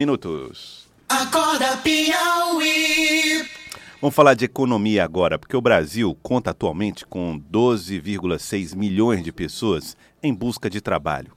minutos. Acorda Piauí. Vamos falar de economia agora, porque o Brasil conta atualmente com 12,6 milhões de pessoas em busca de trabalho.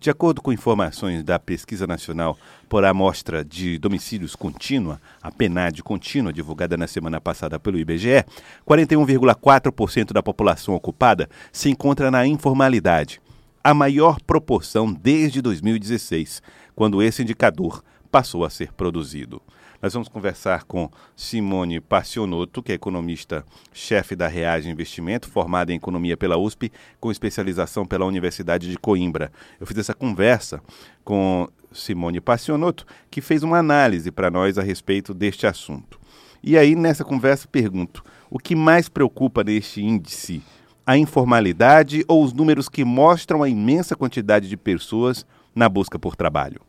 De acordo com informações da Pesquisa Nacional por Amostra de Domicílios Contínua, a PNAD contínua, divulgada na semana passada pelo IBGE, 41,4% da população ocupada se encontra na informalidade, a maior proporção desde 2016, quando esse indicador passou a ser produzido. Nós vamos conversar com Simone Passionotto, que é economista-chefe da Reage Investimento, formada em economia pela USP, com especialização pela Universidade de Coimbra. Eu fiz essa conversa com Simone Passionotto, que fez uma análise para nós a respeito deste assunto. E aí, nessa conversa, pergunto: o que mais preocupa neste índice? A informalidade ou os números que mostram a imensa quantidade de pessoas na busca por trabalho?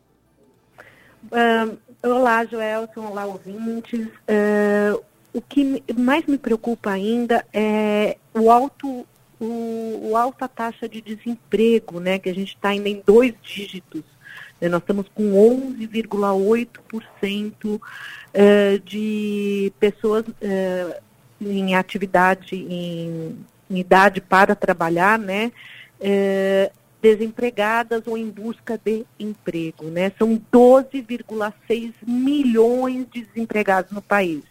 Uh, olá, Joelson, olá, ouvintes. Uh, o que mais me preocupa ainda é o alto, o, o alta taxa de desemprego, né? Que a gente está ainda em dois dígitos. Né, nós estamos com 11,8% uh, de pessoas em atividade, em, idade para trabalhar, né? Desempregadas ou em busca de emprego, né? São 12,6 milhões de desempregados no país.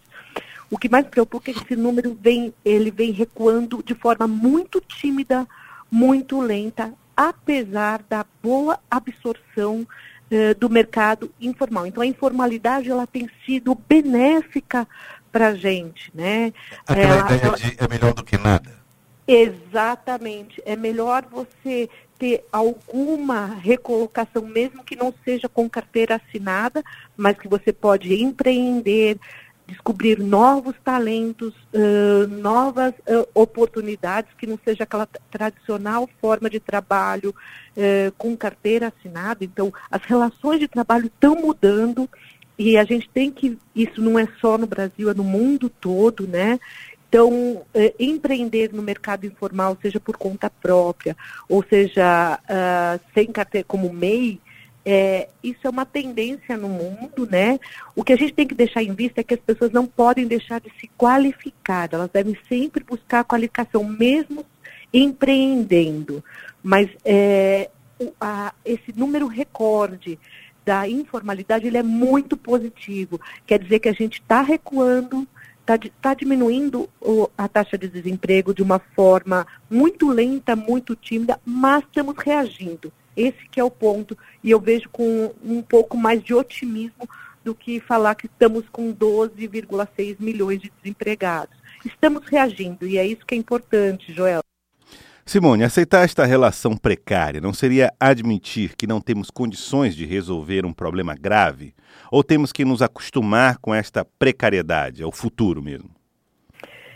O que mais preocupa é que esse número vem, ele vem recuando de forma muito tímida, muito lenta, apesar da boa absorção eh, do mercado informal. Então a informalidade ela tem sido benéfica para a gente, né? Aquela ela, ideia de é melhor do que nada. Exatamente. É melhor você ter alguma recolocação, mesmo que não seja com carteira assinada, mas que você pode empreender, descobrir novos talentos, uh, novas uh, oportunidades, que não seja aquela tradicional forma de trabalho uh, com carteira assinada. Então, as relações de trabalho estão mudando e a gente tem que, isso não é só no Brasil, é no mundo todo, né? Então, eh, empreender no mercado informal, seja por conta própria, ou seja, uh, sem carteira como MEI, é, isso é uma tendência no mundo, né? O que a gente tem que deixar em vista é que as pessoas não podem deixar de se qualificar, elas devem sempre buscar a qualificação, mesmo empreendendo. Mas é, o, a, esse número recorde da informalidade ele é muito positivo. Quer dizer que a gente está recuando, está tá diminuindo o, a taxa de desemprego de uma forma muito lenta, muito tímida, mas estamos reagindo. Esse que é o ponto. E eu vejo com um pouco mais de otimismo do que falar que estamos com 12,6 milhões de desempregados. Estamos reagindo e é isso que é importante, Joel. Simone, aceitar esta relação precária não seria admitir que não temos condições de resolver um problema grave? Ou temos que nos acostumar com esta precariedade? É o futuro mesmo?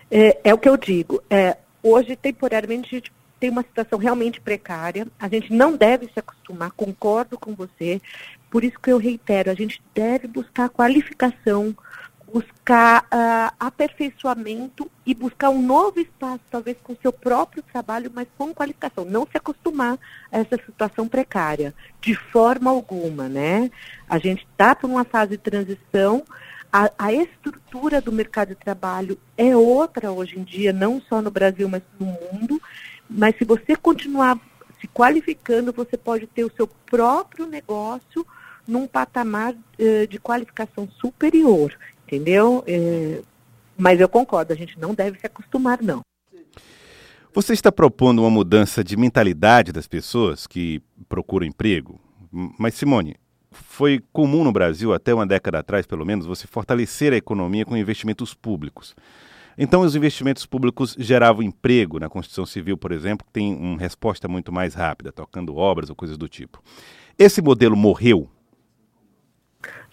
É, é o que eu digo. É, hoje, temporariamente, a gente tem uma situação realmente precária. A gente não deve se acostumar, concordo com você. Por isso que eu reitero, a gente deve buscar qualificação, buscar uh, aperfeiçoamento e buscar um novo espaço, talvez com seu próprio trabalho, mas com qualificação. Não se acostumar a essa situação precária, de forma alguma, né? A gente está por uma fase de transição, a, a, estrutura do mercado de trabalho é outra hoje em dia, não só no Brasil, mas no mundo. Mas se você continuar se qualificando, você pode ter o seu próprio negócio num patamar uh, de qualificação superior entendeu? É, mas eu concordo, a gente não deve se acostumar, não. Você está propondo uma mudança de mentalidade das pessoas que procuram emprego? Mas, Simone, foi comum no Brasil, até uma década atrás, pelo menos, você fortalecer a economia com investimentos públicos. Então, os investimentos públicos geravam emprego na construção civil, por exemplo, que tem uma resposta muito mais rápida, tocando obras ou coisas do tipo. Esse modelo morreu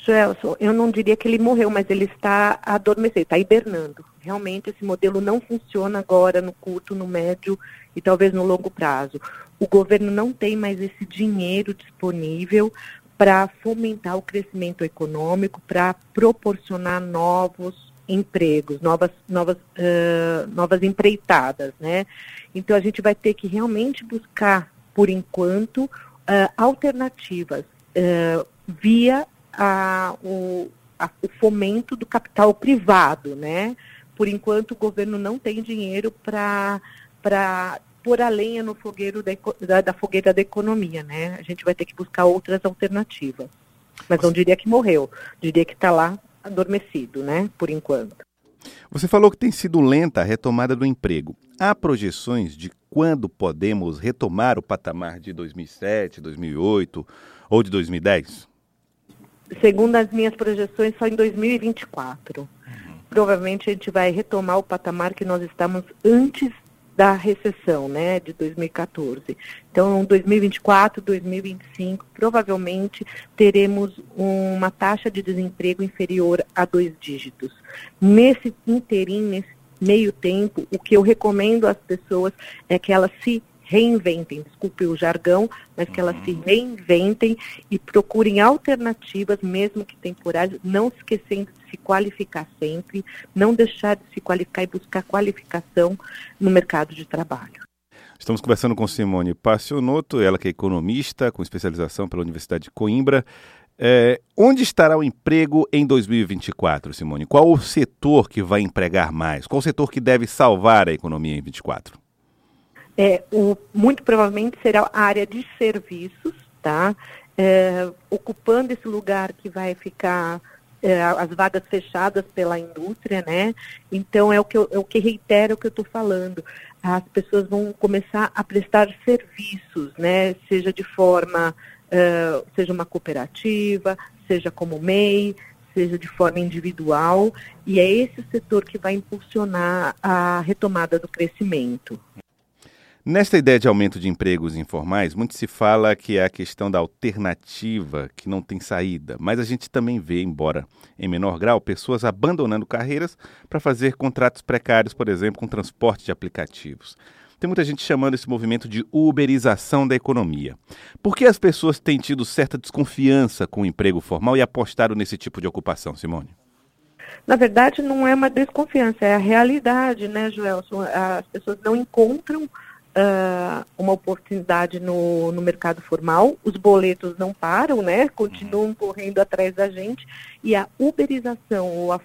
Joelson, eu não diria que ele morreu, mas ele está adormecido, está hibernando. Realmente esse modelo não funciona agora no curto, no médio e talvez no longo prazo. O governo não tem mais esse dinheiro disponível para fomentar o crescimento econômico, para proporcionar novos empregos, novas, novas, uh, novas empreitadas, né? Então a gente vai ter que realmente buscar, por enquanto, uh, alternativas uh, via a, o, a, o fomento do capital privado, né? Por enquanto, o governo não tem dinheiro para pôr a lenha no fogueiro da, da, da, fogueira da economia, né? A gente vai ter que buscar outras alternativas. Mas não diria que morreu, diria que está lá adormecido, né? Por enquanto. Você falou que tem sido lenta a retomada do emprego. Há projeções de quando podemos retomar o patamar de 2007, 2008 ou de 2010? Segundo as minhas projeções, só em 2024. Uhum. Provavelmente a gente vai retomar o patamar que nós estamos antes da recessão, né, de 2014. Então, 2024, 2025, provavelmente teremos uma taxa de desemprego inferior a dois dígitos. Nesse interim, nesse meio tempo, o que eu recomendo às pessoas é que elas se reinventem, desculpe o jargão, mas que elas se uhum. reinventem e procurem alternativas, mesmo que temporárias, não esquecendo de se qualificar sempre, não deixar de se qualificar e buscar qualificação no mercado de trabalho. Estamos conversando com Simone Passionotto, ela que é economista, com especialização pela Universidade de Coimbra. É, onde estará o emprego em 2024, Simone? Qual o setor que vai empregar mais? Qual o setor que deve salvar a economia em 2024? É, o, muito provavelmente será a área de serviços, tá? É, ocupando esse lugar que vai ficar é, as vagas fechadas pela indústria, né? Então é o que eu, é o que reitero o que eu estou falando. As pessoas vão começar a prestar serviços, né? Seja de forma, uh, seja uma cooperativa, seja como MEI, seja de forma individual, e é esse setor que vai impulsionar a retomada do crescimento. Nesta ideia de aumento de empregos informais, muito se fala que é a questão da alternativa que não tem saída, mas a gente também vê, embora em menor grau, pessoas abandonando carreiras para fazer contratos precários, por exemplo, com transporte de aplicativos. Tem muita gente chamando esse movimento de uberização da economia. Por que as pessoas têm tido certa desconfiança com o emprego formal e apostaram nesse tipo de ocupação, Simone? Na verdade, não é uma desconfiança, é a realidade, né, Joelson? As pessoas não encontram uh, uma oportunidade no, no mercado formal, os boletos não param, né? Continuam uhum. correndo atrás da gente e a uberização ou a,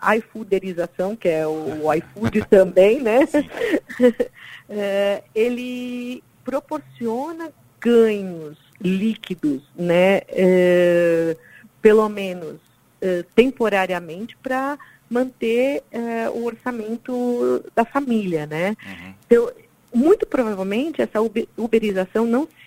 a iFooderização, que é o, o iFood também, né? uh, ele proporciona ganhos líquidos, né? Uh, pelo menos temporariamente para manter o orçamento da família, né? Uhum. Então, muito provavelmente essa uberização não se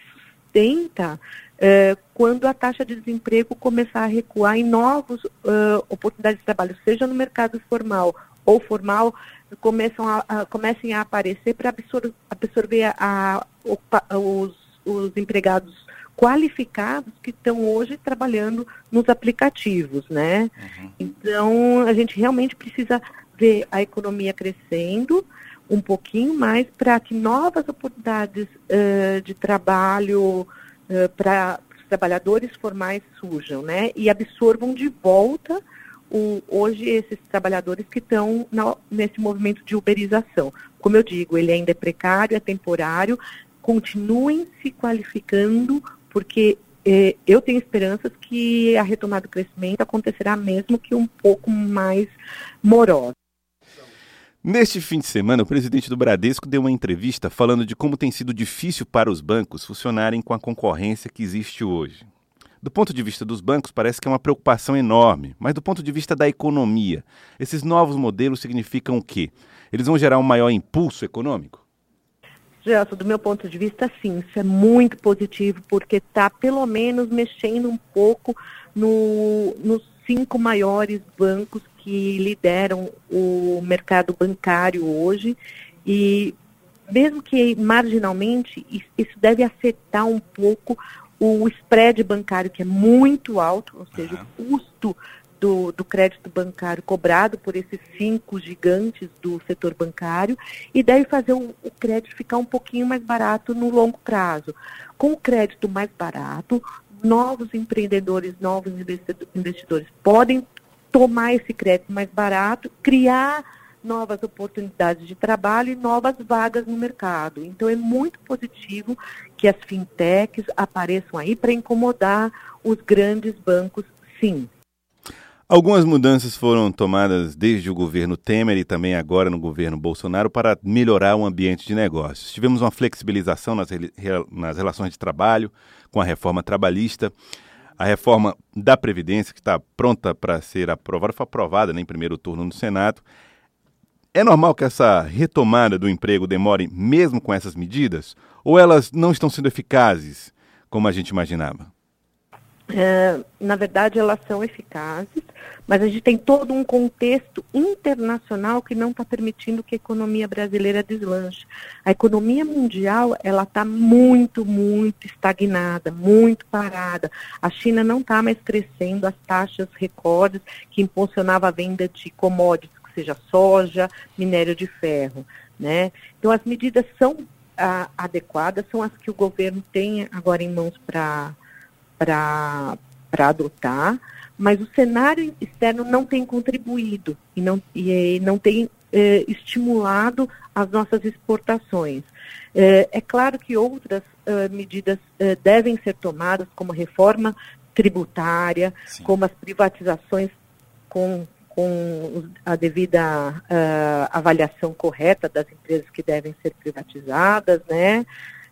sustenta uh, quando a taxa de desemprego começar a recuar em novas uh, oportunidades de trabalho, seja no mercado formal ou formal, começam a, a comecem a aparecer para absor absorver a, a, os, os empregados qualificados que estão hoje trabalhando nos aplicativos, né? Uhum. Então, a gente realmente precisa ver a economia crescendo, um pouquinho mais para que novas oportunidades uh, de trabalho uh, para os trabalhadores formais surjam, né? E absorvam de volta o, hoje esses trabalhadores que estão nesse movimento de uberização. Como eu digo, ele ainda é precário, é temporário, continuem se qualificando, porque eh, eu tenho esperanças que a retomada do crescimento acontecerá mesmo que um pouco mais morosa. Neste fim de semana, o presidente do Bradesco deu uma entrevista falando de como tem sido difícil para os bancos funcionarem com a concorrência que existe hoje. Do ponto de vista dos bancos, parece que é uma preocupação enorme, mas do ponto de vista da economia, esses novos modelos significam o quê? Eles vão gerar um maior impulso econômico? Gelson, do meu ponto de vista, sim, isso é muito positivo, porque está pelo menos mexendo um pouco no, nos cinco maiores bancos que lideram o mercado bancário hoje e mesmo que marginalmente, isso deve afetar um pouco o spread bancário, que é muito alto, ou seja, uhum. o custo do, do, crédito bancário cobrado por esses cinco gigantes do setor bancário e deve fazer o, o, crédito ficar um pouquinho mais barato no longo prazo. Com o crédito mais barato, novos empreendedores, novos investidores podem tomar esse crédito mais barato, criar novas oportunidades de trabalho e novas vagas no mercado. Então é muito positivo que as fintechs apareçam aí para incomodar os grandes bancos sim. Algumas mudanças foram tomadas desde o governo Temer e também agora no governo Bolsonaro para melhorar o ambiente de negócios. Tivemos uma flexibilização nas, nas relações de trabalho com a reforma trabalhista. A reforma da Previdência, que está pronta para ser aprovada, foi aprovada né, em primeiro turno no Senado. É normal que essa retomada do emprego demore mesmo com essas medidas? Ou elas não estão sendo eficazes como a gente imaginava? É, na verdade, elas são eficazes, mas a gente tem todo um contexto internacional que não está permitindo que a economia brasileira deslanche. A economia mundial ela está muito, muito estagnada, muito parada. A China não está mais crescendo as taxas recordes que impulsionava a venda de commodities, que seja soja, minério de ferro. Né? Então, as medidas são ah, adequadas, são as que o governo tem agora em mãos para para adotar, mas o cenário externo não tem contribuído e não, e, não tem eh, estimulado as nossas exportações. Eh, é claro que outras eh, medidas devem ser tomadas, como reforma tributária, Sim. como as privatizações com, com a devida uh, avaliação correta das empresas que devem ser privatizadas, né?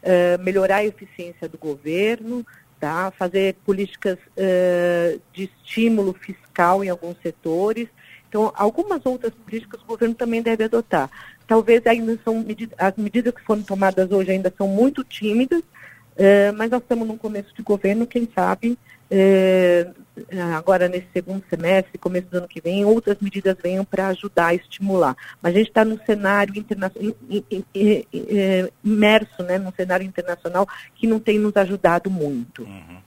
Uh, melhorar a eficiência do governo, tá? fazer políticas uh, de estímulo fiscal em alguns setores. Então, algumas outras políticas o governo também deve adotar. Talvez ainda são as medidas que foram tomadas hoje ainda são muito tímidas, uh, mas nós estamos num começo de governo, quem sabe é, agora nesse segundo semestre, começo do ano que vem, outras medidas venham para ajudar a estimular. Mas a gente está num cenário internacional, imerso, né, num cenário internacional que não tem nos ajudado muito. Uhum.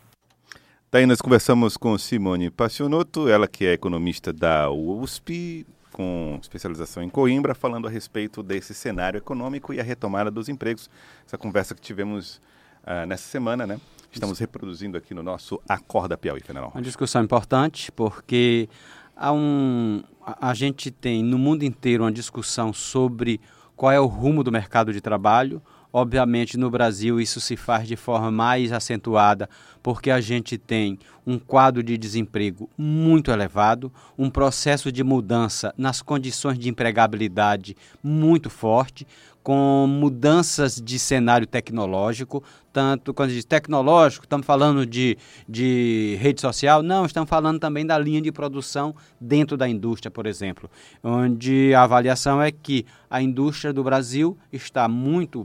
Daí nós conversamos com Simone Passionotto, ela que é economista da USP, com especialização em Coimbra, falando a respeito desse cenário econômico e a retomada dos empregos. Essa conversa que tivemos uh, nessa semana, né? Estamos reproduzindo aqui no nosso Acorda Piauí, Federal. Uma discussão importante, porque há um, a gente tem no mundo inteiro uma discussão sobre qual é o rumo do mercado de trabalho. Obviamente, no Brasil, isso se faz de forma mais acentuada, porque a gente tem um quadro de desemprego muito elevado, um processo de mudança nas condições de empregabilidade muito forte, com mudanças de cenário tecnológico, tanto quando diz tecnológico, estamos falando de, de rede social, não, estamos falando também da linha de produção dentro da indústria, por exemplo, onde a avaliação é que a indústria do Brasil está muito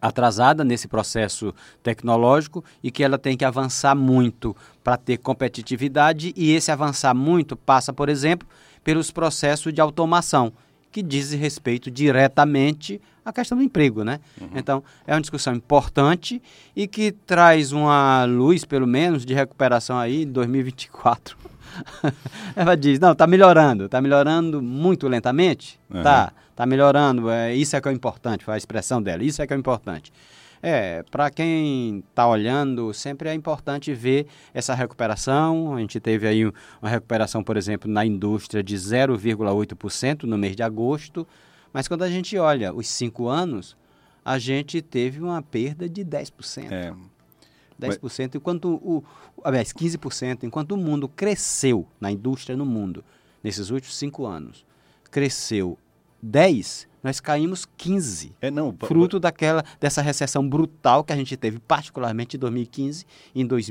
atrasada nesse processo tecnológico e que ela tem que avançar muito para ter competitividade e esse avançar muito passa, por exemplo, pelos processos de automação que diz respeito diretamente à questão do emprego, né? Uhum. Então, é uma discussão importante e que traz uma luz, pelo menos, de recuperação aí em 2024. Ela diz, não, está melhorando, está melhorando muito lentamente, uhum. tá, tá melhorando, é, isso é que é o importante, foi a expressão dela, isso é que é o importante. É, para quem está olhando, sempre é importante ver essa recuperação. A gente teve aí uma recuperação, por exemplo, na indústria de 0,8% no mês de agosto. Mas quando a gente olha os cinco anos, a gente teve uma perda de 10%. É. 10%, enquanto o, aliás, 15%, enquanto o mundo cresceu na indústria no mundo nesses últimos cinco anos, cresceu 10%, nós caímos 15. É não, fruto daquela dessa recessão brutal que a gente teve, particularmente em 2015 e em 2000